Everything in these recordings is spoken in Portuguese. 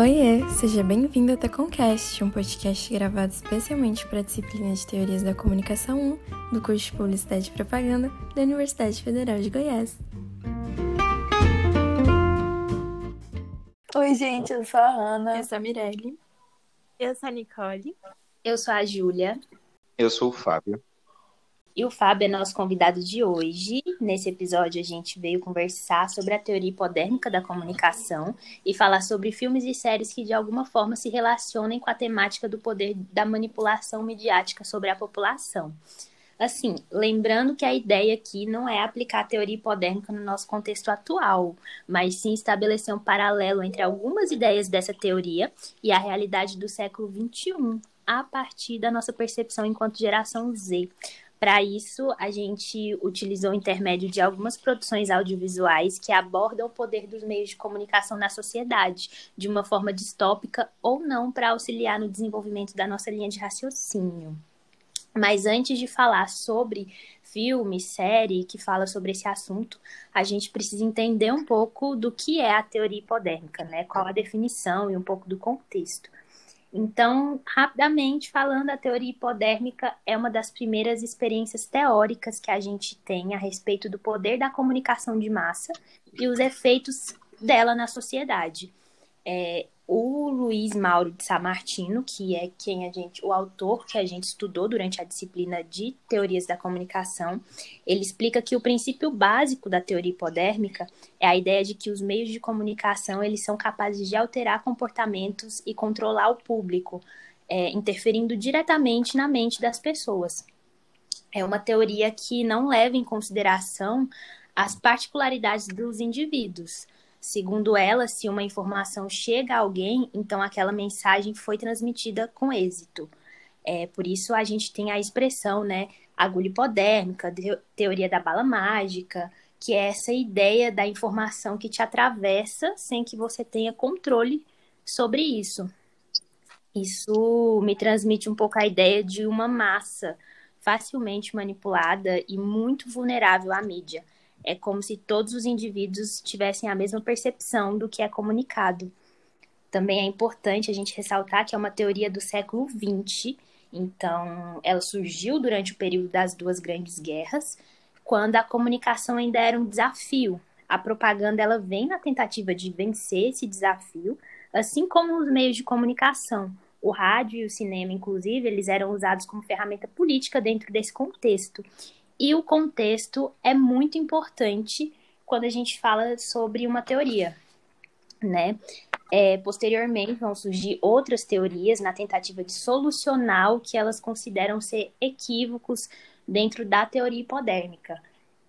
Oiê, seja bem-vindo ao Teconcast, um podcast gravado especialmente para a disciplina de Teorias da Comunicação 1 do curso de Publicidade e Propaganda da Universidade Federal de Goiás. Oi, gente, eu sou a Ana. Eu sou a Mirelle. Eu sou a Nicole. Eu sou a Júlia. Eu sou o Fábio. E o Fábio é nosso convidado de hoje. Nesse episódio, a gente veio conversar sobre a teoria hipodérmica da comunicação e falar sobre filmes e séries que, de alguma forma, se relacionem com a temática do poder da manipulação midiática sobre a população. Assim, lembrando que a ideia aqui não é aplicar a teoria hipodérmica no nosso contexto atual, mas sim estabelecer um paralelo entre algumas ideias dessa teoria e a realidade do século XXI, a partir da nossa percepção enquanto geração Z. Para isso, a gente utilizou o intermédio de algumas produções audiovisuais que abordam o poder dos meios de comunicação na sociedade, de uma forma distópica ou não, para auxiliar no desenvolvimento da nossa linha de raciocínio. Mas antes de falar sobre filme, série que fala sobre esse assunto, a gente precisa entender um pouco do que é a teoria hipodérmica, né? Qual a definição e um pouco do contexto. Então, rapidamente falando, a teoria hipodérmica é uma das primeiras experiências teóricas que a gente tem a respeito do poder da comunicação de massa e os efeitos dela na sociedade. É, o Luiz Mauro de Samartino, que é quem a gente, o autor que a gente estudou durante a disciplina de teorias da comunicação, ele explica que o princípio básico da teoria hipodérmica é a ideia de que os meios de comunicação eles são capazes de alterar comportamentos e controlar o público, é, interferindo diretamente na mente das pessoas. É uma teoria que não leva em consideração as particularidades dos indivíduos Segundo ela, se uma informação chega a alguém, então aquela mensagem foi transmitida com êxito. É, por isso a gente tem a expressão, né, agulha hipodérmica, teoria da bala mágica, que é essa ideia da informação que te atravessa sem que você tenha controle sobre isso. Isso me transmite um pouco a ideia de uma massa facilmente manipulada e muito vulnerável à mídia. É como se todos os indivíduos tivessem a mesma percepção do que é comunicado. Também é importante a gente ressaltar que é uma teoria do século XX, então ela surgiu durante o período das duas grandes guerras, quando a comunicação ainda era um desafio. A propaganda ela vem na tentativa de vencer esse desafio, assim como os meios de comunicação. O rádio e o cinema, inclusive, eles eram usados como ferramenta política dentro desse contexto. E o contexto é muito importante quando a gente fala sobre uma teoria, né? É, posteriormente vão surgir outras teorias na tentativa de solucionar o que elas consideram ser equívocos dentro da teoria hipodérmica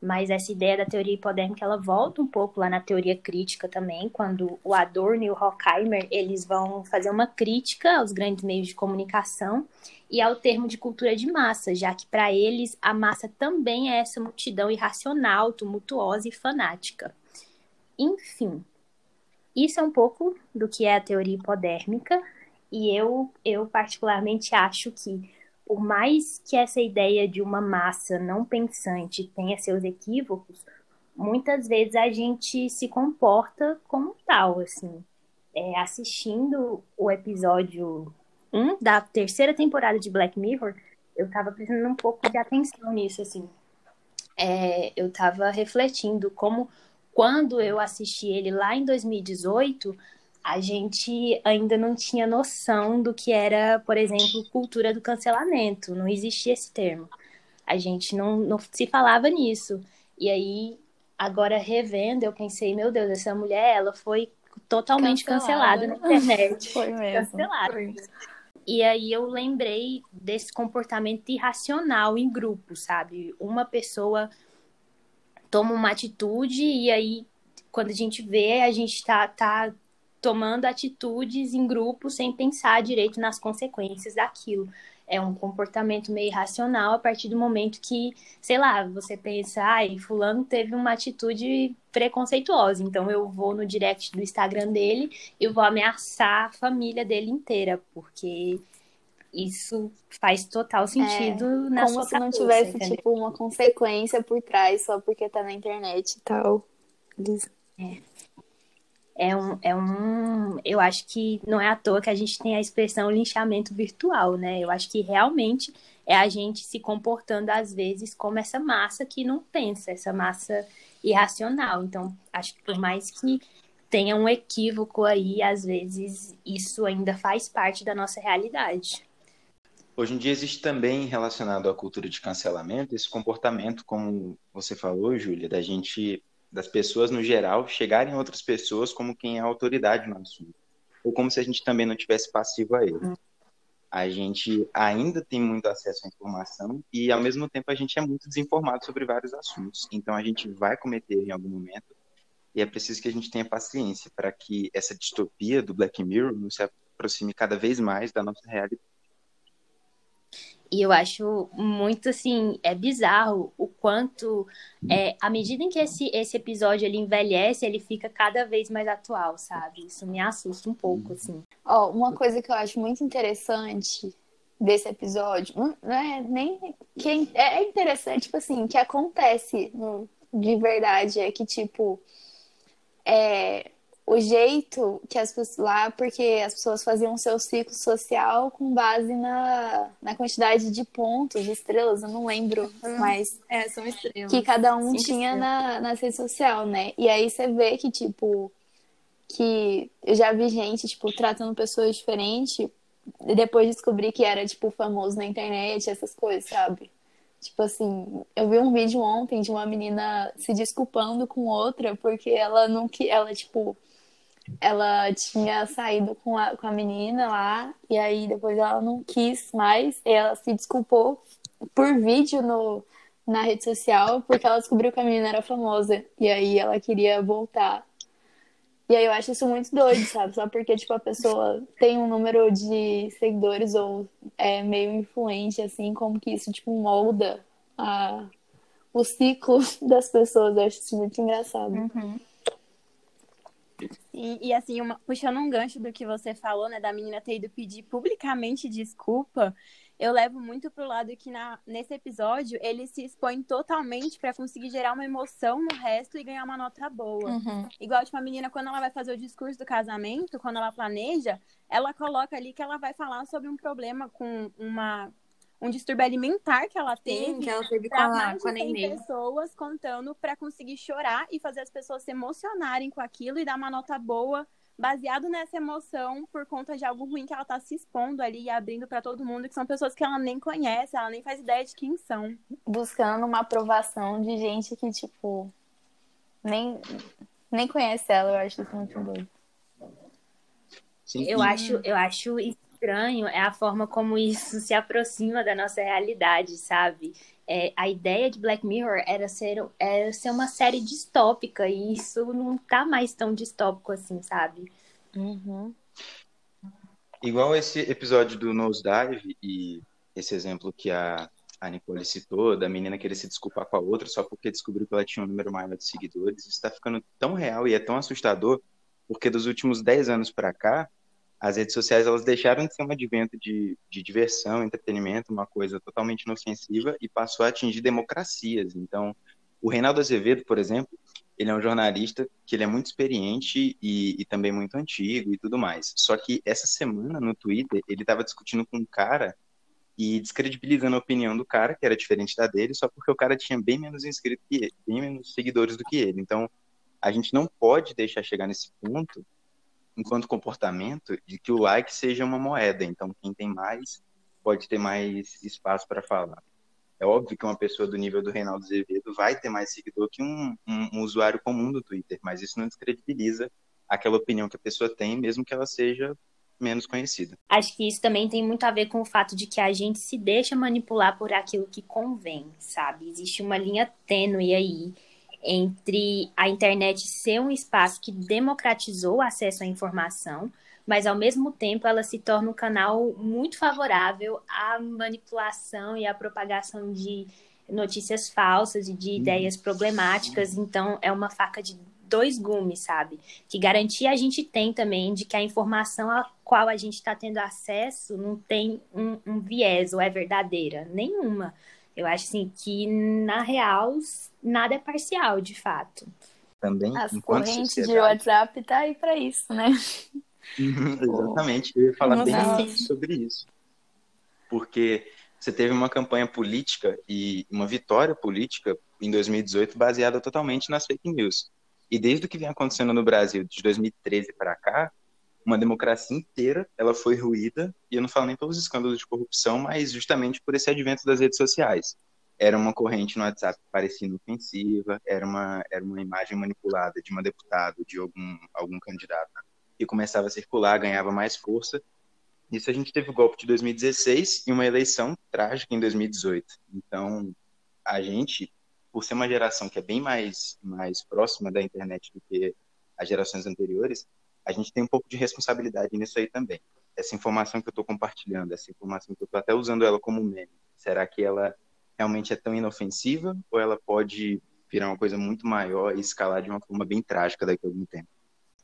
mas essa ideia da teoria hipodérmica ela volta um pouco lá na teoria crítica também, quando o Adorno e o Horkheimer eles vão fazer uma crítica aos grandes meios de comunicação e ao termo de cultura de massa, já que para eles a massa também é essa multidão irracional, tumultuosa e fanática. Enfim, isso é um pouco do que é a teoria hipodérmica e eu eu particularmente acho que por mais que essa ideia de uma massa não pensante tenha seus equívocos, muitas vezes a gente se comporta como tal, assim. É, assistindo o episódio 1 da terceira temporada de Black Mirror, eu tava prestando um pouco de atenção nisso, assim. É, eu tava refletindo como, quando eu assisti ele lá em 2018, a gente ainda não tinha noção do que era, por exemplo, cultura do cancelamento. Não existia esse termo. A gente não, não se falava nisso. E aí, agora revendo, eu pensei, meu Deus, essa mulher, ela foi totalmente cancelada, cancelada na internet. Foi mesmo. Cancelada. Foi. E aí eu lembrei desse comportamento irracional em grupo, sabe? Uma pessoa toma uma atitude e aí quando a gente vê, a gente tá, tá tomando atitudes em grupo sem pensar direito nas consequências daquilo. É um comportamento meio irracional a partir do momento que, sei lá, você pensa, ai, fulano teve uma atitude preconceituosa, então eu vou no direct do Instagram dele e vou ameaçar a família dele inteira, porque isso faz total sentido é, na como sua se não cabeça, tivesse, entendeu? tipo, uma consequência por trás só porque tá na internet e tal. É. é um, é um. Eu acho que não é à toa que a gente tem a expressão linchamento virtual, né? Eu acho que realmente é a gente se comportando, às vezes, como essa massa que não pensa, essa massa irracional. Então, acho que por mais que tenha um equívoco aí, às vezes isso ainda faz parte da nossa realidade. Hoje em dia existe também relacionado à cultura de cancelamento esse comportamento, como você falou, Júlia, da gente, das pessoas no geral, chegarem a outras pessoas como quem é autoridade no assunto, ou como se a gente também não tivesse passivo a ele. Hum. A gente ainda tem muito acesso à informação e, ao mesmo tempo, a gente é muito desinformado sobre vários assuntos. Então, a gente vai cometer em algum momento e é preciso que a gente tenha paciência para que essa distopia do Black Mirror não se aproxime cada vez mais da nossa realidade. E eu acho muito assim, é bizarro o quanto, é, à medida em que esse, esse episódio ele envelhece, ele fica cada vez mais atual, sabe? Isso me assusta um pouco, assim. Ó, oh, uma coisa que eu acho muito interessante desse episódio, não é nem que é, é interessante, tipo assim, que acontece de verdade, é que, tipo, é, o jeito que as pessoas lá, porque as pessoas faziam seu ciclo social com base na, na quantidade de pontos, de estrelas, eu não lembro, uhum. mas é, são estrelas. que cada um tinha na, na rede social, né? E aí você vê que, tipo, que eu já vi gente, tipo, tratando pessoas diferentes e depois descobri que era, tipo, famoso na internet, essas coisas, sabe? Tipo assim, eu vi um vídeo ontem de uma menina se desculpando com outra porque ela não que ela tipo ela tinha saído com a, com a menina lá e aí depois ela não quis mais, ela se desculpou por vídeo no na rede social porque ela descobriu que a menina era famosa e aí ela queria voltar. E aí eu acho isso muito doido, sabe? Só porque, tipo, a pessoa tem um número de seguidores ou é meio influente, assim, como que isso, tipo, molda a, o ciclo das pessoas. Eu acho isso muito engraçado. Uhum. E, e, assim, uma, puxando um gancho do que você falou, né, da menina ter ido pedir publicamente desculpa, eu levo muito pro lado que na, nesse episódio ele se expõe totalmente para conseguir gerar uma emoção no resto e ganhar uma nota boa. Uhum. Igual, tipo, a menina, quando ela vai fazer o discurso do casamento, quando ela planeja, ela coloca ali que ela vai falar sobre um problema com uma um distúrbio alimentar que ela teve, Sim, que ela teve com a, mais com a de 100 pessoas contando para conseguir chorar e fazer as pessoas se emocionarem com aquilo e dar uma nota boa baseado nessa emoção por conta de algo ruim que ela tá se expondo ali e abrindo para todo mundo, que são pessoas que ela nem conhece, ela nem faz ideia de quem são. Buscando uma aprovação de gente que, tipo, nem, nem conhece ela, eu acho isso muito doido. Sim. Eu acho, eu acho estranho é a forma como isso se aproxima da nossa realidade, sabe? É, a ideia de Black Mirror era ser, era ser uma série distópica e isso não tá mais tão distópico assim, sabe? Uhum. Igual esse episódio do Nosedive e esse exemplo que a, a Nicole citou, da menina querer se desculpar com a outra só porque descobriu que ela tinha um número maior de seguidores, isso está ficando tão real e é tão assustador, porque dos últimos 10 anos para cá, as redes sociais elas deixaram de ser um advento de, de diversão, entretenimento, uma coisa totalmente inofensiva e passou a atingir democracias. Então, o Reinaldo Azevedo, por exemplo, ele é um jornalista que ele é muito experiente e, e também muito antigo e tudo mais. Só que essa semana no Twitter ele estava discutindo com um cara e descredibilizando a opinião do cara, que era diferente da dele, só porque o cara tinha bem menos inscritos que ele, bem menos seguidores do que ele. Então, a gente não pode deixar chegar nesse ponto enquanto comportamento, de que o like seja uma moeda. Então, quem tem mais pode ter mais espaço para falar. É óbvio que uma pessoa do nível do Reinaldo Azevedo vai ter mais seguidor que um, um, um usuário comum do Twitter, mas isso não descredibiliza aquela opinião que a pessoa tem, mesmo que ela seja menos conhecida. Acho que isso também tem muito a ver com o fato de que a gente se deixa manipular por aquilo que convém, sabe? Existe uma linha tênue aí entre a internet ser um espaço que democratizou o acesso à informação, mas ao mesmo tempo ela se torna um canal muito favorável à manipulação e à propagação de notícias falsas e de ideias problemáticas. Então é uma faca de dois gumes, sabe? Que garantia a gente tem também de que a informação a qual a gente está tendo acesso não tem um, um viés ou é verdadeira. Nenhuma. Eu acho assim que, na real, nada é parcial, de fato. também, As correntes de sociedade. WhatsApp tá aí pra isso, né? Uhum, Exatamente, eu ia falar Nossa. bem sobre isso. Porque você teve uma campanha política e uma vitória política em 2018 baseada totalmente nas fake news. E desde o que vem acontecendo no Brasil de 2013 para cá, uma democracia inteira ela foi ruída, e eu não falo nem pelos escândalos de corrupção, mas justamente por esse advento das redes sociais. Era uma corrente no WhatsApp que parecia inofensiva, era uma, era uma imagem manipulada de uma deputada, de algum, algum candidato, que começava a circular, ganhava mais força. Isso a gente teve o golpe de 2016 e uma eleição trágica em 2018. Então, a gente, por ser uma geração que é bem mais, mais próxima da internet do que as gerações anteriores, a gente tem um pouco de responsabilidade nisso aí também. Essa informação que eu estou compartilhando, essa informação que eu estou até usando ela como meme, será que ela realmente é tão inofensiva ou ela pode virar uma coisa muito maior e escalar de uma forma bem trágica daqui a algum tempo?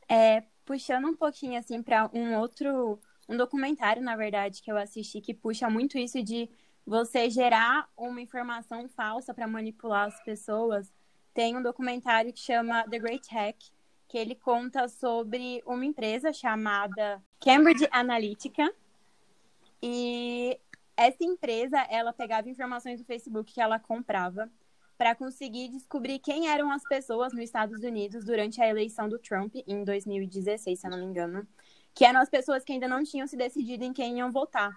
É, puxando um pouquinho assim para um outro, um documentário, na verdade, que eu assisti que puxa muito isso de você gerar uma informação falsa para manipular as pessoas. Tem um documentário que chama The Great Hack, que ele conta sobre uma empresa chamada Cambridge Analytica. E essa empresa, ela pegava informações do Facebook que ela comprava para conseguir descobrir quem eram as pessoas nos Estados Unidos durante a eleição do Trump em 2016, se eu não me engano, que eram as pessoas que ainda não tinham se decidido em quem iam votar.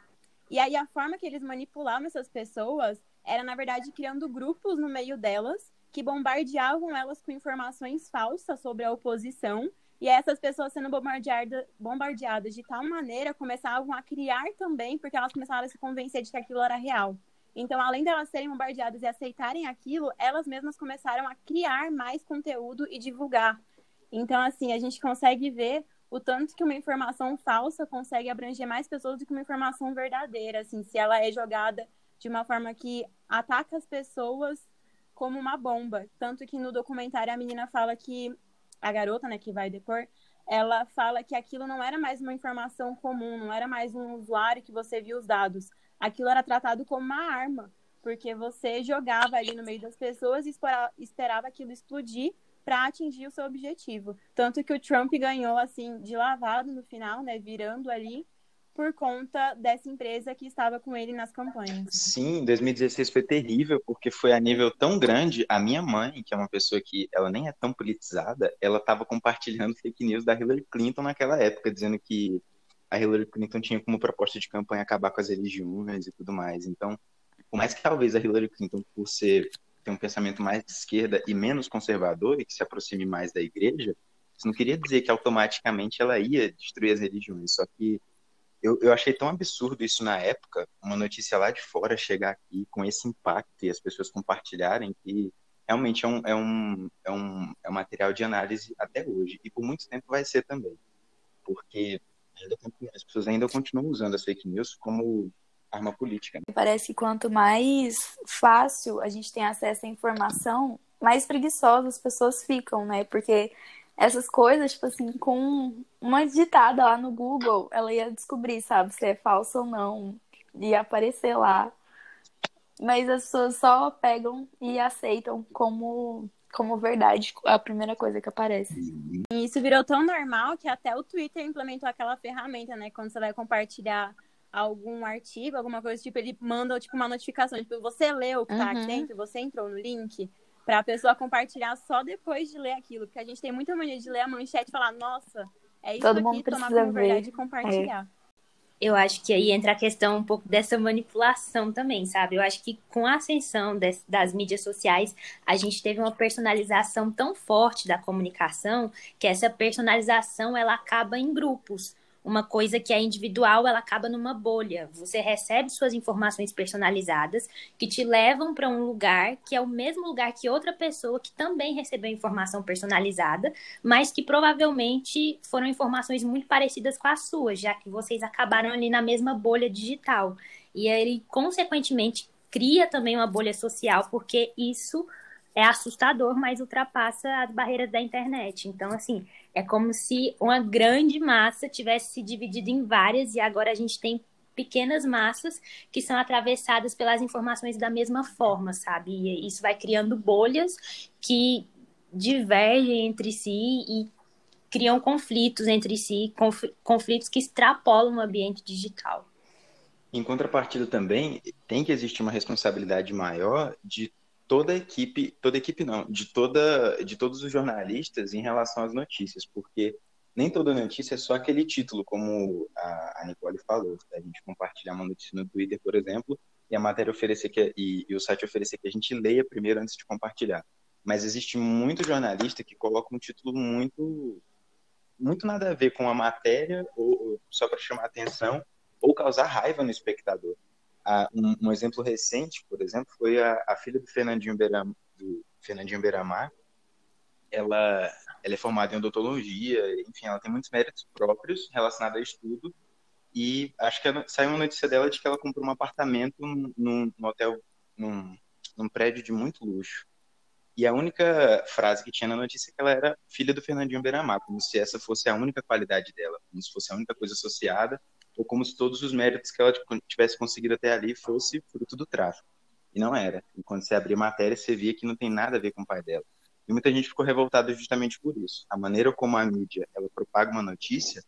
E aí a forma que eles manipulavam essas pessoas era, na verdade, criando grupos no meio delas que bombardeavam elas com informações falsas sobre a oposição. E essas pessoas sendo bombardeada, bombardeadas de tal maneira começavam a criar também, porque elas começaram a se convencer de que aquilo era real. Então, além delas serem bombardeadas e aceitarem aquilo, elas mesmas começaram a criar mais conteúdo e divulgar. Então, assim, a gente consegue ver o tanto que uma informação falsa consegue abranger mais pessoas do que uma informação verdadeira, assim, se ela é jogada de uma forma que ataca as pessoas como uma bomba. Tanto que no documentário a menina fala que a garota, né, que vai depor, ela fala que aquilo não era mais uma informação comum, não era mais um usuário que você via os dados. Aquilo era tratado como uma arma, porque você jogava ali no meio das pessoas e esperava aquilo explodir para atingir o seu objetivo. Tanto que o Trump ganhou assim de lavado no final, né, virando ali por conta dessa empresa que estava com ele nas campanhas. Sim, 2016 foi terrível, porque foi a nível tão grande. A minha mãe, que é uma pessoa que ela nem é tão politizada, ela estava compartilhando fake news da Hillary Clinton naquela época, dizendo que a Hillary Clinton tinha como proposta de campanha acabar com as religiões e tudo mais. Então, por mais que talvez a Hillary Clinton, por ser ter um pensamento mais de esquerda e menos conservador e que se aproxime mais da igreja, isso não queria dizer que automaticamente ela ia destruir as religiões. Só que eu, eu achei tão absurdo isso na época, uma notícia lá de fora chegar aqui com esse impacto e as pessoas compartilharem que realmente é um, é um, é um, é um material de análise até hoje. E por muito tempo vai ser também. Porque as pessoas ainda continuam usando as fake news como arma política. Parece que quanto mais fácil a gente tem acesso à informação, mais preguiçosas as pessoas ficam, né? Porque essas coisas, tipo assim, com uma digitada lá no Google, ela ia descobrir, sabe, se é falso ou não. Ia aparecer lá. Mas as pessoas só pegam e aceitam como, como verdade a primeira coisa que aparece. E isso virou tão normal que até o Twitter implementou aquela ferramenta, né? Quando você vai compartilhar algum artigo, alguma coisa, tipo, ele manda tipo, uma notificação, tipo, você leu o que tá Uhum. aqui dentro, você entrou no link, pra pessoa compartilhar só depois de ler aquilo. Porque a gente tem muita mania de ler a manchete e falar, nossa, é isso Todo aqui, mundo tomar como ver. É. verdade e compartilhar. Eu acho que aí entra a questão um pouco dessa manipulação também, sabe? Eu acho que com a ascensão des- das mídias sociais, a gente teve uma personalização tão forte da comunicação que essa personalização ela acaba em grupos. Uma coisa que é individual, ela acaba numa bolha. Você recebe suas informações personalizadas que te levam para um lugar que é o mesmo lugar que outra pessoa que também recebeu informação personalizada, mas que provavelmente foram informações muito parecidas com as suas, já que vocês acabaram ali na mesma bolha digital. E aí, consequentemente, cria também uma bolha social, porque isso é assustador, mas ultrapassa as barreiras da internet. Então, assim, é como se uma grande massa tivesse se dividido em várias, e agora a gente tem pequenas massas que são atravessadas pelas informações da mesma forma, sabe? E isso vai criando bolhas que divergem entre si e criam conflitos entre si, conflitos que extrapolam o ambiente digital. Em contrapartida também, tem que existir uma responsabilidade maior de toda a equipe, toda a equipe não, de toda de todos os jornalistas em relação às notícias, porque nem toda notícia é só aquele título, como a, a Nicole falou, a gente compartilhar uma notícia no Twitter, por exemplo, e a matéria oferecer que e, e o site oferecer que a gente leia primeiro antes de compartilhar. Mas existe muito jornalista que coloca um título muito muito nada a ver com a matéria ou, ou só para chamar atenção ou causar raiva no espectador. Ah, um, um, exemplo recente, por exemplo, foi a, a filha do Fernandinho, Beiram, do Fernandinho Beiramar. Ela, ela é formada em odontologia, enfim, ela tem muitos méritos próprios relacionados a estudo. E acho que saiu uma notícia dela de que ela comprou um apartamento num, num hotel, num, num prédio de muito luxo. E a única frase que tinha na notícia é que ela era filha do Fernandinho Beiramar, como se essa fosse a única qualidade dela, como se fosse a única coisa associada ou como se todos os méritos que ela tivesse conseguido até ali fosse fruto do tráfico. E não era. E quando você abria a matéria, você via que não tem nada a ver com o pai dela. E muita gente ficou revoltada justamente por isso. A maneira como a mídia ela propaga uma notícia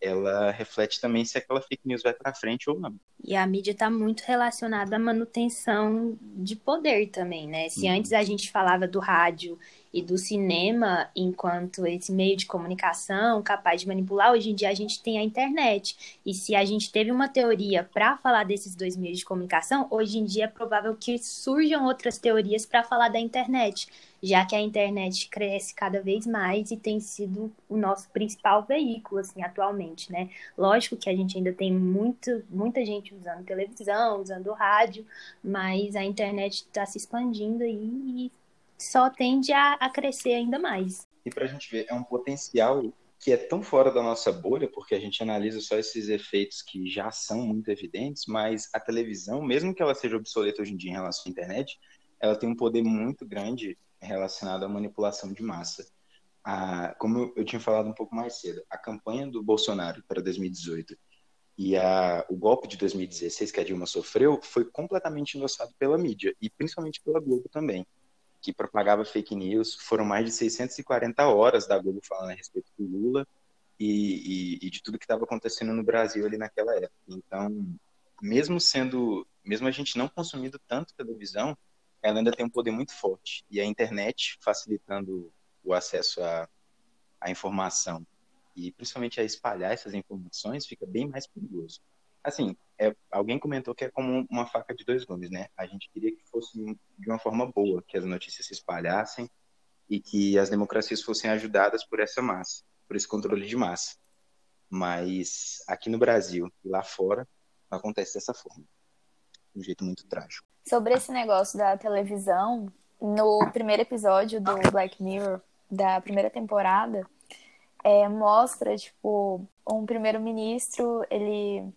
ela reflete também se aquela fake news vai para frente ou não. E a mídia está muito relacionada à manutenção de poder também, né? Se uhum. antes a gente falava do rádio e do cinema enquanto esse meio de comunicação capaz de manipular, hoje em dia a gente tem a internet. E se a gente teve uma teoria para falar desses dois meios de comunicação, hoje em dia é provável que surjam outras teorias para falar da internet, já que a internet cresce cada vez mais e tem sido o nosso principal veículo assim atualmente, né? Lógico que a gente ainda tem muito, muita gente usando televisão, usando rádio, mas a internet está se expandindo aí e só tende a, a crescer ainda mais. E para a gente ver, é um potencial que é tão fora da nossa bolha, porque a gente analisa só esses efeitos que já são muito evidentes, mas a televisão, mesmo que ela seja obsoleta hoje em dia em relação à internet, ela tem um poder muito grande relacionado à manipulação de massa. A, como eu tinha falado um pouco mais cedo, a campanha do Bolsonaro para 2018 e a, o golpe de 2016 que a Dilma sofreu foi completamente endossado pela mídia, e principalmente pela Globo também que propagava fake news. Foram mais de 640 horas da Globo falando a respeito do Lula e, e, e de tudo que estava acontecendo no Brasil ali naquela época. Então, mesmo sendo, mesmo a gente não consumindo tanto televisão, ela ainda tem um poder muito forte. E a internet, facilitando o acesso à, à informação e principalmente a espalhar essas informações, fica bem mais perigoso assim, é, alguém comentou que é como uma faca de dois gumes, né? A gente queria que fosse de uma forma boa, que as notícias se espalhassem e que as democracias fossem ajudadas por essa massa, por esse controle de massa. Mas aqui no Brasil e lá fora acontece dessa forma, de um jeito muito trágico. Sobre esse negócio da televisão, no primeiro episódio do Black Mirror da primeira temporada, é, mostra tipo um primeiro-ministro ele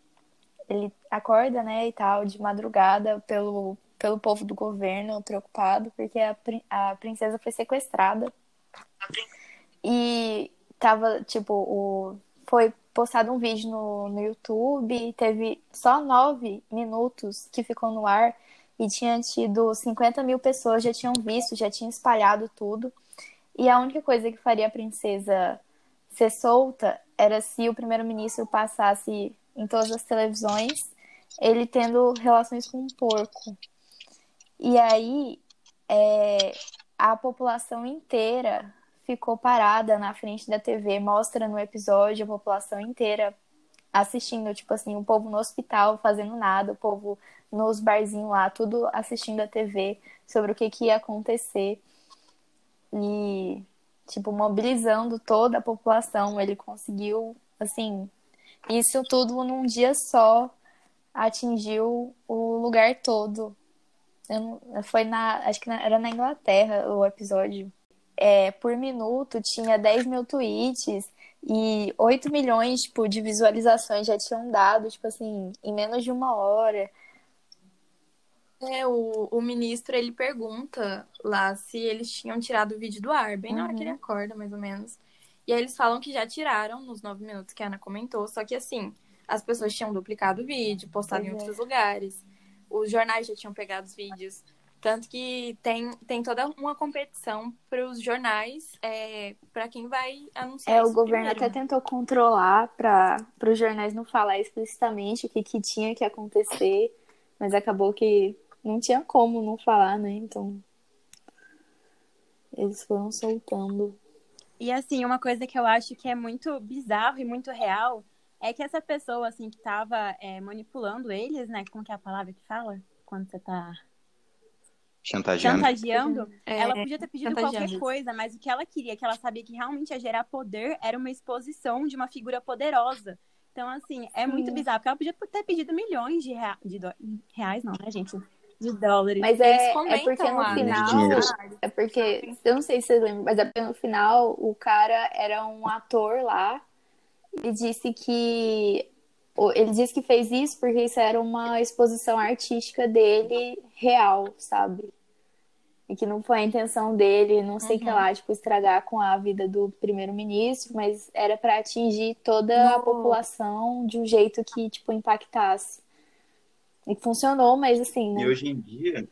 ele acorda, né, e tal, de madrugada pelo, pelo povo do governo, preocupado, porque a, a princesa foi sequestrada. E tava, tipo, o, foi postado um vídeo no, no YouTube, teve só nove minutos que ficou no ar e tinha tido 50 mil pessoas, já tinham visto, já tinham espalhado tudo. E a única coisa que faria a princesa ser solta era se o primeiro-ministro passasse em todas as televisões, ele tendo relações com um porco. E aí é, a população inteira ficou parada na frente da TV, mostra no episódio a população inteira assistindo, tipo assim, o povo no hospital fazendo nada, o povo nos barzinhos lá, tudo assistindo a TV sobre o que, que ia acontecer. E, tipo, mobilizando toda a população, ele conseguiu, assim, isso tudo num dia só atingiu o lugar todo. Eu, foi na. Acho que na, era na Inglaterra o episódio. É, por minuto tinha 10 mil tweets e 8 milhões tipo, de visualizações já tinham dado, tipo assim, em menos de uma hora. É, o, o ministro ele pergunta lá se eles tinham tirado o vídeo do ar, bem na hora que ele uhum. acorda, mais ou menos. E aí eles falam que já tiraram nos nove minutos que a Ana comentou, só que assim, as pessoas tinham duplicado o vídeo, postado em outros é. lugares. Os jornais já tinham pegado os vídeos. Tanto que tem, tem toda uma competição para os jornais, é, para quem vai anunciar. É, o governo primeiro. até tentou controlar para os jornais não falar explicitamente o que, que tinha que acontecer, mas acabou que não tinha como não falar, né? Então. Eles foram soltando. E assim, uma coisa que eu acho que é muito bizarro e muito real é que essa pessoa, assim, que tava é, manipulando eles, né? Como que é a palavra que fala? Quando você tá Chantageando. chantageando, É, ela podia ter pedido qualquer coisa, mas o que ela queria, que ela sabia que realmente ia gerar poder, era uma exposição de uma figura poderosa. Então, assim, é muito Sim. bizarro, porque ela podia ter pedido milhões de, rea... de dó- reais, não, né, gente? De dólares. Mas é, é porque no lá, né, final. É porque. Eu não sei se vocês lembram, mas é porque no final o cara era um ator lá e disse que. Ele disse que fez isso porque isso era uma exposição artística dele real, sabe? E que não foi a intenção dele, não sei o que Uhum. lá, tipo, estragar com a vida do primeiro-ministro, mas era pra atingir toda a população de um jeito que, tipo, impactasse. E funcionou, mas assim, né? E hoje em dia,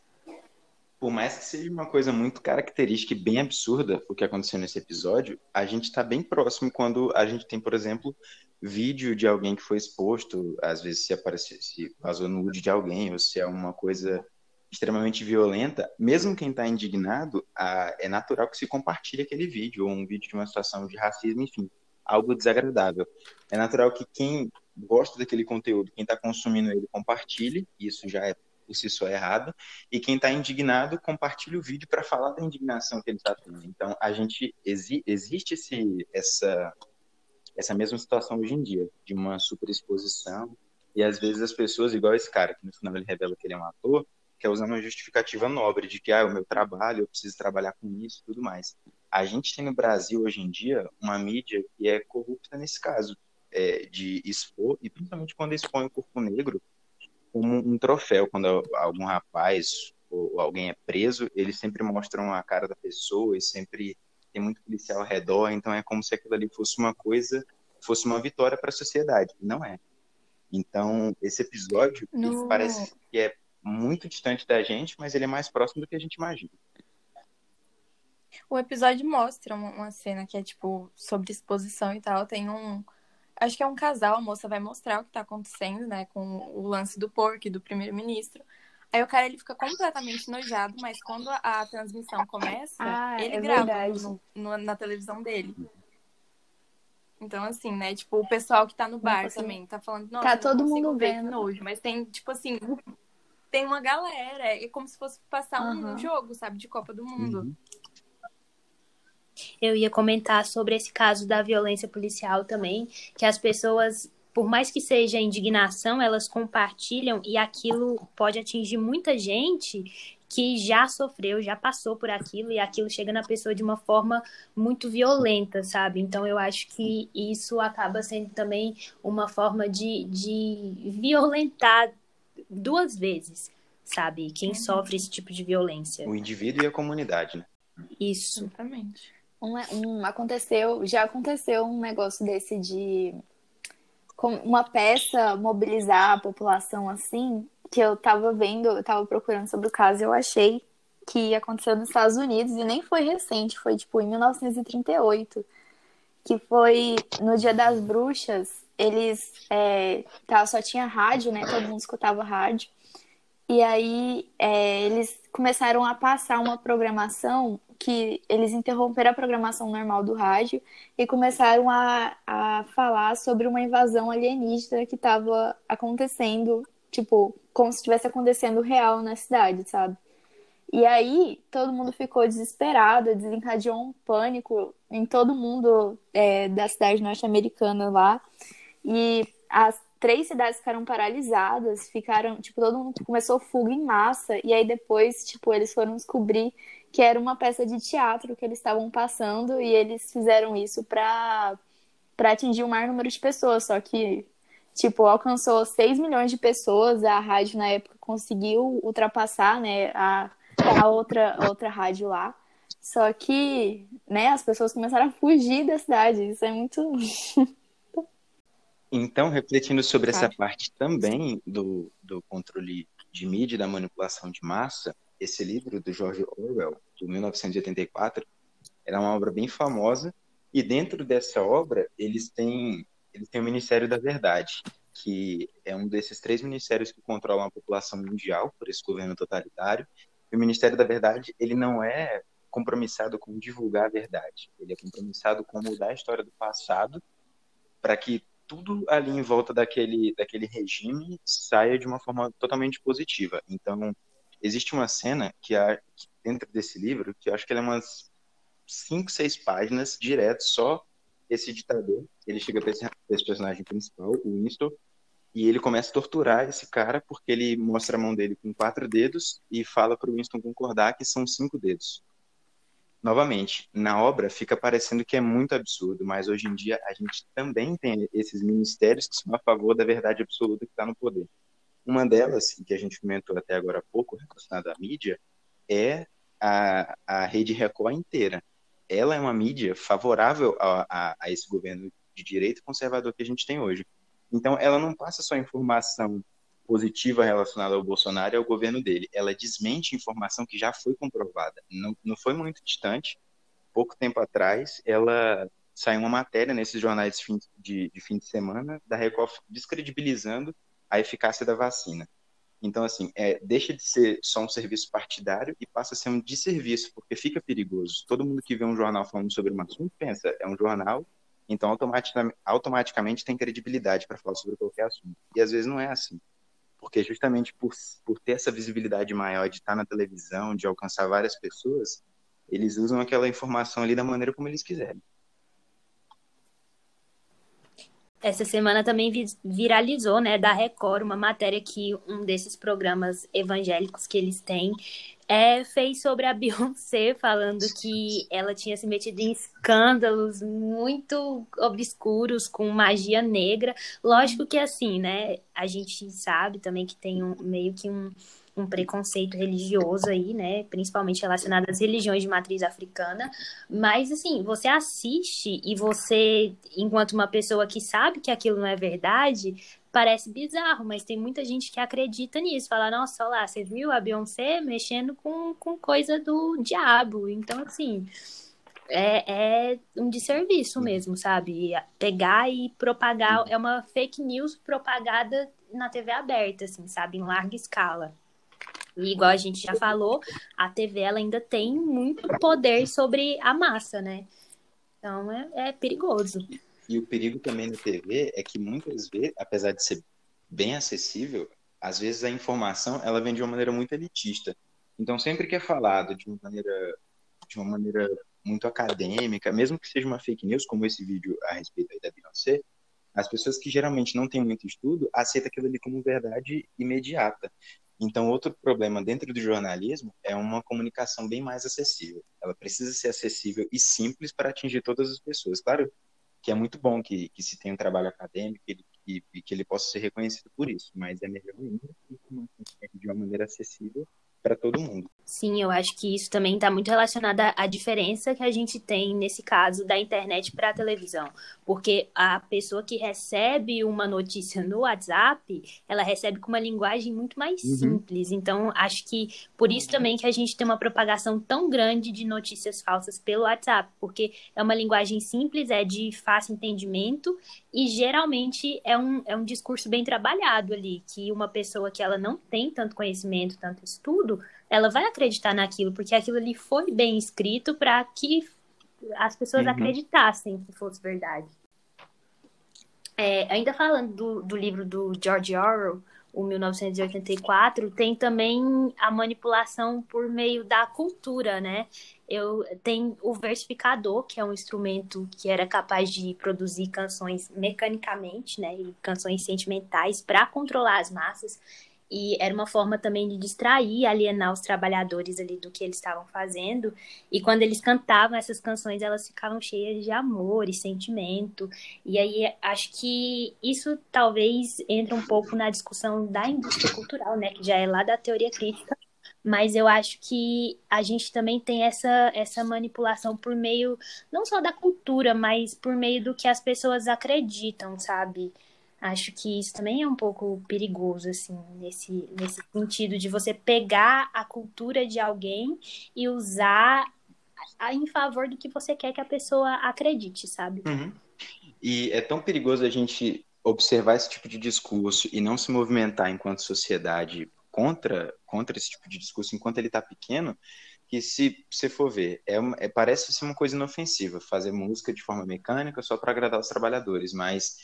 por mais que seja uma coisa muito característica e bem absurda o que aconteceu nesse episódio, a gente está bem próximo quando a gente tem, por exemplo, vídeo de alguém que foi exposto, às vezes se aparece, se vazou nude de alguém, ou se é uma coisa extremamente violenta, mesmo quem está indignado, a- é natural que se compartilhe aquele vídeo, ou um vídeo de uma situação de racismo, enfim, algo desagradável. É natural que quem gosta daquele conteúdo, quem está consumindo ele, compartilhe, isso já é por si só errado, e quem está indignado, compartilhe o vídeo para falar da indignação que ele está tendo. Então, a gente, exi, existe esse, essa, essa mesma situação hoje em dia, de uma superexposição, e às vezes as pessoas, igual esse cara, que no final ele revela que ele é um ator, quer usar uma justificativa nobre de que ah, é o meu trabalho, eu preciso trabalhar com isso e tudo mais. A gente tem no Brasil hoje em dia uma mídia que é corrupta nesse caso, é, de expor, e principalmente quando expõe o corpo negro como um troféu. Quando algum rapaz ou alguém é preso, eles sempre mostram a cara da pessoa e sempre tem muito policial ao redor, então é como se aquilo ali fosse uma coisa, fosse uma vitória para a sociedade. Não é. Então, esse episódio No- parece que é muito distante da gente, mas ele é mais próximo do que a gente imagina. O episódio mostra uma cena que é, tipo, sobre exposição e tal. Tem um. Acho que é um casal, a moça vai mostrar o que tá acontecendo, né? Com o lance do porco e do primeiro-ministro. Aí o cara ele fica completamente nojado, mas quando a, transmissão começa, Ah, ele é grava no- no- na televisão dele. Então, assim, né? Tipo, o pessoal que tá no bar consigo- também tá falando, nossa, Tá eu não todo mundo vendo. nojo. Mas tem, tipo assim, tem uma galera. É como se fosse passar um Aham. jogo, sabe? De Copa do Mundo. Uhum. Eu ia comentar sobre esse caso da violência policial também, que as pessoas, por mais que seja indignação, elas compartilham e aquilo pode atingir muita gente que já sofreu, já passou por aquilo e aquilo chega na pessoa de uma forma muito violenta, sabe? Então eu acho que isso acaba sendo também uma forma de, de violentar duas vezes, sabe? Quem sofre esse tipo de violência. O indivíduo e a comunidade, né? Isso. Exatamente. Um, um- aconteceu, já aconteceu um negócio desse de uma peça mobilizar a população assim, que eu tava vendo, eu tava procurando sobre o caso e eu achei que aconteceu nos Estados Unidos e nem foi recente, foi tipo em 1938, que foi no Dia das Bruxas, eles é, só tinha rádio, né? Todo mundo escutava rádio. E aí é, eles começaram a passar uma programação que eles interromperam a programação normal do rádio e começaram a, a falar sobre uma invasão alienígena que estava acontecendo, tipo, como se estivesse acontecendo real na cidade, sabe? E aí todo mundo ficou desesperado, desencadeou um pânico em todo mundo é, da cidade norte-americana lá. E as três cidades ficaram paralisadas, ficaram, tipo, todo mundo começou fuga em massa, e aí depois, tipo, eles foram descobrir que era uma peça de teatro que eles estavam passando, e eles fizeram isso pra, pra atingir o maior número de pessoas, só que, tipo, alcançou 6 milhões de pessoas, a rádio na época conseguiu ultrapassar, né, a, a outra, a outra rádio lá, só que, né, as pessoas começaram a fugir da cidade, isso é muito... Então, refletindo sobre essa parte também do, do controle de mídia e da manipulação de massa, esse livro do George Orwell, de 1984, era uma obra bem famosa, e dentro dessa obra eles têm, eles têm o Ministério da Verdade, que é um desses três ministérios que controlam a população mundial por esse governo totalitário. E o Ministério da Verdade, ele não é compromissado com divulgar a verdade, ele é compromissado com mudar a história do passado para que tudo ali em volta daquele, daquele regime saia de uma forma totalmente positiva. Então, existe uma cena que, há, dentro desse livro, que eu acho que ela é umas cinco, seis páginas direto, só esse ditador, ele chega para esse, esse, personagem principal, o Winston, e ele começa a torturar esse cara porque ele mostra a mão dele com quatro dedos e fala para o Winston concordar que são cinco dedos novamente, na obra fica parecendo que é muito absurdo, mas hoje em dia a gente também tem esses ministérios que são a favor da verdade absoluta que está no poder. Uma delas, que a gente comentou até agora há pouco, relacionada à mídia, é a, a rede Record inteira. Ela é uma mídia favorável a, a, a esse governo de direito conservador que a gente tem hoje. Então, ela não passa só informação positiva relacionada ao Bolsonaro e ao governo dele. Ela desmente informação que já foi comprovada. Não, não foi muito distante. Pouco tempo atrás, ela saiu uma matéria nesses jornais de fim de, de fim de semana da Record descredibilizando a eficácia da vacina. Então, assim, é, deixa de ser só um serviço partidário e passa a ser um desserviço, porque fica perigoso. Todo mundo que vê um jornal falando sobre um assunto pensa, é um jornal, então automaticamente, automaticamente tem credibilidade para falar sobre qualquer assunto. E às vezes não é assim porque justamente por, por ter essa visibilidade maior de estar na televisão, de alcançar várias pessoas, eles usam aquela informação ali da maneira como eles quiserem. Essa semana também viralizou, né, da Record, uma matéria que um desses programas evangélicos que eles têm é, fez sobre a Beyoncé, falando que ela tinha se metido em escândalos muito obscuros com magia negra. Lógico que assim, né? A gente sabe também que tem um, meio que um, um preconceito religioso aí, né? Principalmente relacionado às religiões de matriz africana. Mas, assim, você assiste e você, enquanto uma pessoa que sabe que aquilo não é verdade, parece bizarro, mas tem muita gente que acredita nisso. Fala, nossa, olha lá, você viu a Beyoncé mexendo com, com coisa do diabo. Então, assim, é, é um desserviço mesmo, sabe? Pegar e propagar, é uma fake news propagada na TV aberta, assim, sabe? Em larga escala. E igual a gente já falou, a TV ela ainda tem muito poder sobre a massa, né? Então é, é perigoso. E o perigo também na TV é que muitas vezes, apesar de ser bem acessível, às vezes a informação ela vem de uma maneira muito elitista. Então sempre que é falado de uma maneira de uma maneira muito acadêmica, mesmo que seja uma fake news, como esse vídeo a respeito da Beyoncé, as pessoas que geralmente não têm muito estudo aceitam aquilo ali como verdade imediata. Então, outro problema dentro do jornalismo é uma comunicação bem mais acessível. Ela precisa ser acessível e simples para atingir todas as pessoas. Claro que é muito bom que, que se tenha um trabalho acadêmico e, e, e que ele possa ser reconhecido por isso, mas é melhor ainda que de uma maneira acessível para todo mundo. Sim, eu acho que isso também está muito relacionado à diferença que a gente tem nesse caso da internet para a televisão, porque a pessoa que recebe uma notícia no WhatsApp, ela recebe com uma linguagem muito mais uhum. simples. Então, acho que por isso também que a gente tem uma propagação tão grande de notícias falsas pelo WhatsApp, porque é uma linguagem simples, é de fácil entendimento e geralmente é um, é um discurso bem trabalhado ali, que uma pessoa que ela não tem tanto conhecimento, tanto estudo, ela vai acreditar naquilo, porque aquilo ali foi bem escrito para que as pessoas uhum. acreditassem que fosse verdade. É, ainda falando do, do livro do George Orwell, o 1984, tem também a manipulação por meio da cultura, né? Eu tem o versificador, que é um instrumento que era capaz de produzir canções mecanicamente, né, e canções sentimentais para controlar as massas. E era uma forma também de distrair, alienar os trabalhadores ali do que eles estavam fazendo. E quando eles cantavam essas canções, elas ficavam cheias de amor e sentimento. E aí acho que isso talvez entra um pouco na discussão da indústria cultural, né? Que já é lá da teoria crítica. Mas eu acho que a gente também tem essa, essa manipulação por meio, não só da cultura, mas por meio do que as pessoas acreditam, sabe? Acho que isso também é um pouco perigoso, assim, nesse, nesse sentido de você pegar a cultura de alguém e usar em favor do que você quer que a pessoa acredite, sabe? Uhum. E é tão perigoso a gente observar esse tipo de discurso e não se movimentar enquanto sociedade contra, contra esse tipo de discurso enquanto ele está pequeno, que se você for ver, é, é, parece ser uma coisa inofensiva, fazer música de forma mecânica só para agradar os trabalhadores, mas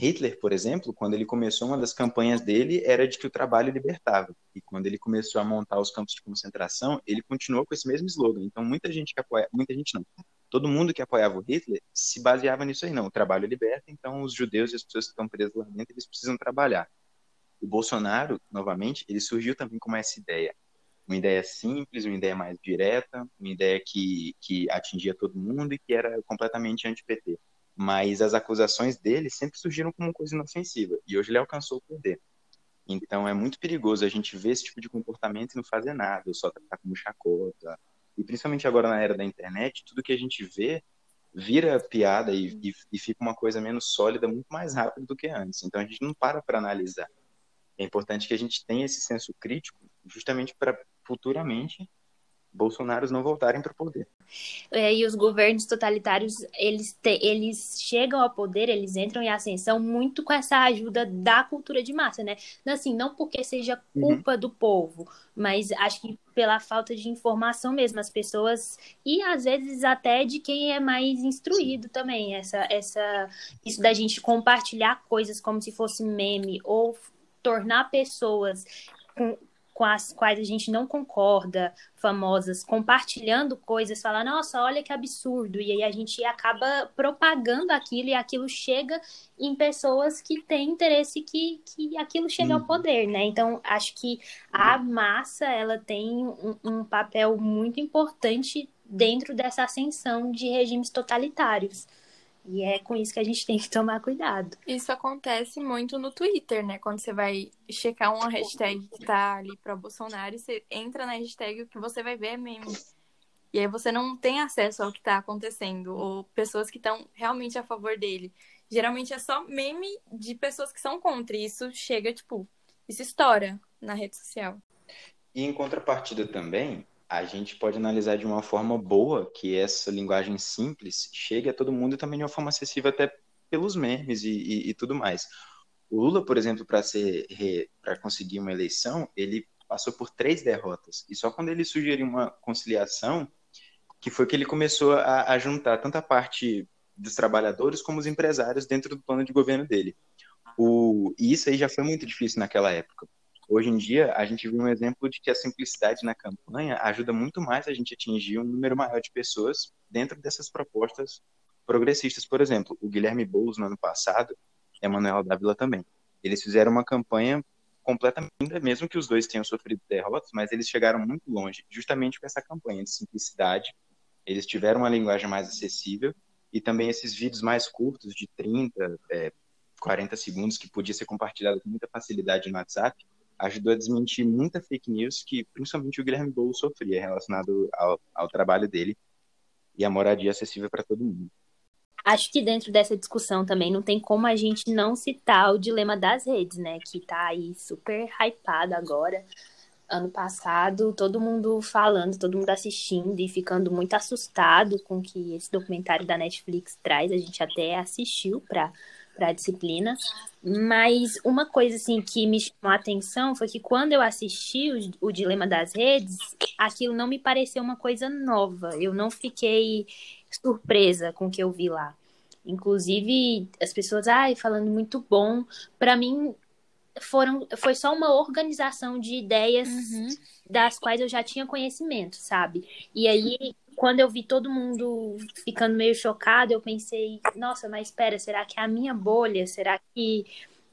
Hitler, por exemplo, quando ele começou, uma das campanhas dele era de que o trabalho libertava. E quando ele começou a montar os campos de concentração, ele continuou com esse mesmo slogan. Então, muita gente que apoia, muita gente não, todo mundo que apoiava o Hitler se baseava nisso aí, não. O trabalho liberta, então os judeus e as pessoas que estão presas lá dentro, eles precisam trabalhar. O Bolsonaro, novamente, ele surgiu também com essa ideia. Uma ideia simples, uma ideia mais direta, uma ideia que, que atingia todo mundo e que era completamente anti-PT mas as acusações dele sempre surgiram como coisa inofensiva, e hoje ele alcançou o poder. Então é muito perigoso a gente ver esse tipo de comportamento e não fazer nada, ou só tratar como chacota. E principalmente agora na era da internet, tudo que a gente vê vira piada e, e, e fica uma coisa menos sólida muito mais rápido do que antes. Então a gente não para para analisar. É importante que a gente tenha esse senso crítico justamente para futuramente bolsonaros não voltarem para o poder. É, e os governos totalitários, eles, te, eles chegam ao poder, eles entram em ascensão muito com essa ajuda da cultura de massa, né? Assim, não porque seja uhum. culpa uhum. do povo, mas acho que pela falta de informação mesmo, as pessoas, e às vezes até de quem é mais instruído também, essa, essa, isso da gente compartilhar coisas como se fosse meme, ou tornar pessoas com, com as quais a gente não concorda, famosas, compartilhando coisas, falar, nossa, olha que absurdo. E aí a gente acaba propagando aquilo e aquilo chega em pessoas que têm interesse que, que aquilo chegue ao uhum. poder, né? Então, acho que a massa, ela tem um, um papel muito importante dentro dessa ascensão de regimes totalitários. E é com isso que a gente tem que tomar cuidado. Isso acontece muito no Twitter, né? Quando você vai checar uma hashtag que tá ali pro Bolsonaro, você entra na hashtag, o que você vai ver é meme. E aí você não tem acesso ao que tá acontecendo, ou pessoas que estão realmente a favor dele. Geralmente é só meme de pessoas que são contra. E isso chega, tipo, isso estoura na rede social. E em contrapartida também, a gente pode analisar de uma forma boa que essa linguagem simples chegue a todo mundo e também de uma forma acessível até pelos memes e, e, e tudo mais. O Lula, por exemplo, para ser para conseguir uma eleição, ele passou por três derrotas e só quando ele sugeriu uma conciliação que foi que ele começou a, a juntar tanto a parte dos trabalhadores como os empresários dentro do plano de governo dele. O, e isso aí já foi muito difícil naquela época, Hoje em dia, a gente viu um exemplo de que a simplicidade na campanha ajuda muito mais a gente atingir um número maior de pessoas dentro dessas propostas progressistas. Por exemplo, o Guilherme Boulos, no ano passado, e a Manuela Dávila também. Eles fizeram uma campanha completamente, mesmo que os dois tenham sofrido derrotas, mas eles chegaram muito longe, justamente com essa campanha de simplicidade. Eles tiveram uma linguagem mais acessível e também esses vídeos mais curtos, de 30, é, 40 segundos, que podia ser compartilhado com muita facilidade no WhatsApp, ajudou a desmentir muita fake news que principalmente o Guilherme Boulos sofria relacionado ao, ao trabalho dele e a moradia acessível para todo mundo. Acho que dentro dessa discussão também não tem como a gente não citar o dilema das redes, né? Que tá aí super hypado agora. Ano passado, todo mundo falando, todo mundo assistindo e ficando muito assustado com o que esse documentário da Netflix traz. A gente até assistiu para para a disciplina. Mas uma coisa assim que me chamou a atenção foi que quando eu assisti o, o Dilema das Redes, aquilo não me pareceu uma coisa nova. Eu não fiquei surpresa com o que eu vi lá. Inclusive, as pessoas, ai, falando muito bom. Para mim, foram, foi só uma organização de ideias uhum. das quais eu já tinha conhecimento, sabe? E aí, quando eu vi todo mundo ficando meio chocado, eu pensei, nossa, mas espera, será que é a minha bolha? Será que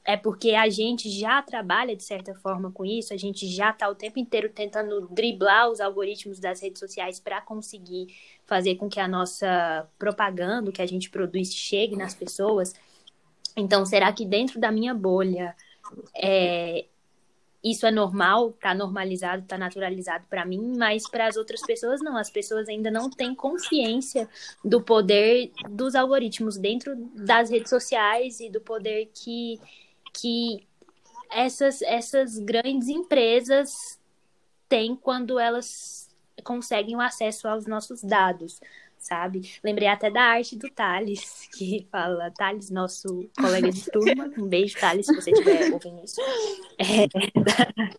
é porque a gente já trabalha de certa forma com isso? A gente já está o tempo inteiro tentando driblar os algoritmos das redes sociais para conseguir fazer com que a nossa propaganda, que a gente produz, chegue nas pessoas? Então, será que dentro da minha bolha é, isso é normal, tá normalizado, tá naturalizado para mim, mas para as outras pessoas não. As pessoas ainda não têm consciência do poder dos algoritmos dentro das redes sociais e do poder que que essas, essas grandes empresas têm quando elas conseguem o acesso aos nossos dados, sabe? Lembrei até da arte do Thales, que fala, Thales, nosso colega de turma, um beijo, Thales, se você estiver ouvindo isso. É, da,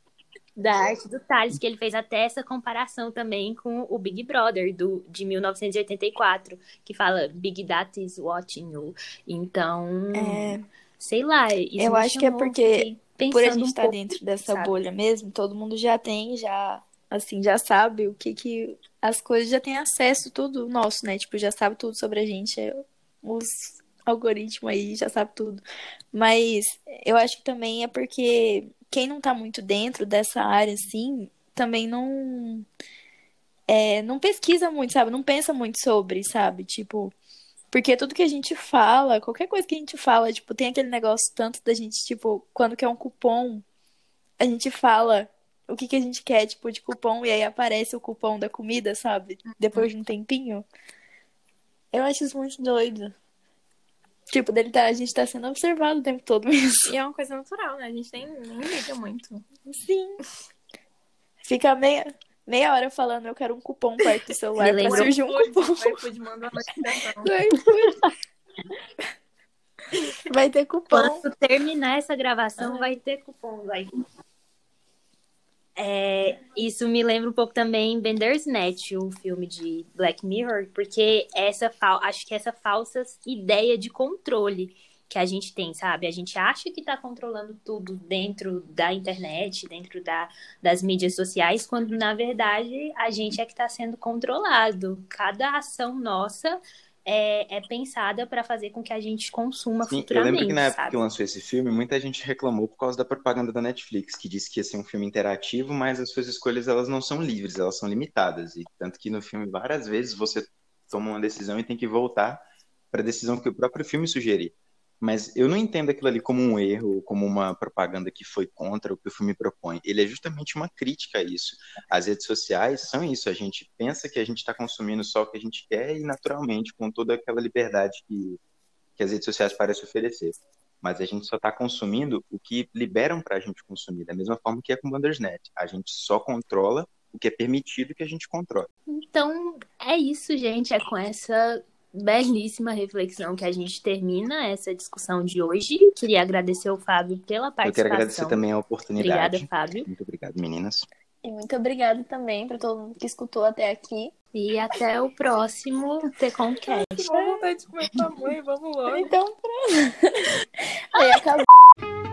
da, arte do Thales, que ele fez até essa comparação também com o Big Brother, do, de 1984, que fala, Big Data is watching you. Então, É, sei lá. Isso Eu acho que é porque por a gente um estar pouco, dentro dessa sabe? bolha mesmo, todo mundo já tem, já, assim, já sabe o que que as coisas, já tem acesso tudo nosso, né? Tipo, já sabe tudo sobre a gente, é, os algoritmos aí já sabe tudo. Mas eu acho que também é porque quem não tá muito dentro dessa área, assim, também não, é, não pesquisa muito, sabe? Não pensa muito sobre, sabe? Tipo, porque tudo que a gente fala, qualquer coisa que a gente fala, tipo, tem aquele negócio tanto da gente, tipo, quando quer um cupom, a gente fala o que que a gente quer, tipo, de cupom, e aí aparece o cupom da comida, sabe? Depois de um tempinho. Eu acho isso muito doido. Tipo, dele tá, a gente tá sendo observado o tempo todo mesmo. E é uma coisa natural, né? A gente nem, nem liga muito. Sim. Fica meia, meia hora falando, eu quero um cupom perto do celular pra surgir um cupom. O iFood manda uma notificação. Vai ter cupom. Quando terminar essa gravação, vai ter cupom vai. É, isso me lembra um pouco também Bandersnatch, o filme de Black Mirror, porque essa acho que essa falsa ideia de controle que a gente tem, sabe? A gente acha que está controlando tudo dentro da internet, dentro da, das mídias sociais, quando na verdade a gente é que está sendo controlado. Cada ação nossa é, é pensada para fazer com que a gente consuma Sim, eu futuramente, lembro que na época sabe? que lançou esse filme, muita gente reclamou por causa da propaganda da Netflix, que disse que ia ser um filme interativo, mas as suas escolhas elas não são livres, elas são limitadas. E tanto que no filme várias vezes você toma uma decisão e tem que voltar para a decisão que o próprio filme sugeria. Mas eu não entendo aquilo ali como um erro, como uma propaganda que foi contra o que o filme propõe. Ele é justamente uma crítica a isso. As redes sociais são isso. A gente pensa que a gente está consumindo só o que a gente quer e, naturalmente, com toda aquela liberdade que, que as redes sociais parecem oferecer. Mas a gente só está consumindo o que liberam para a gente consumir, da mesma forma que é com o Bandersnatch. A gente só controla o que é permitido que a gente controla. Então, é isso, gente. É com essa belíssima reflexão que a gente termina essa discussão de hoje. Queria agradecer ao Fábio pela Eu participação. quero agradecer também a oportunidade. Obrigada, Fábio. Muito obrigado, meninas. E muito obrigada também para todo mundo que escutou até aqui. E até o próximo Teconcast. Tô com vontade de comer tua mãe, vamos logo. Então, pronto. Aí acabou.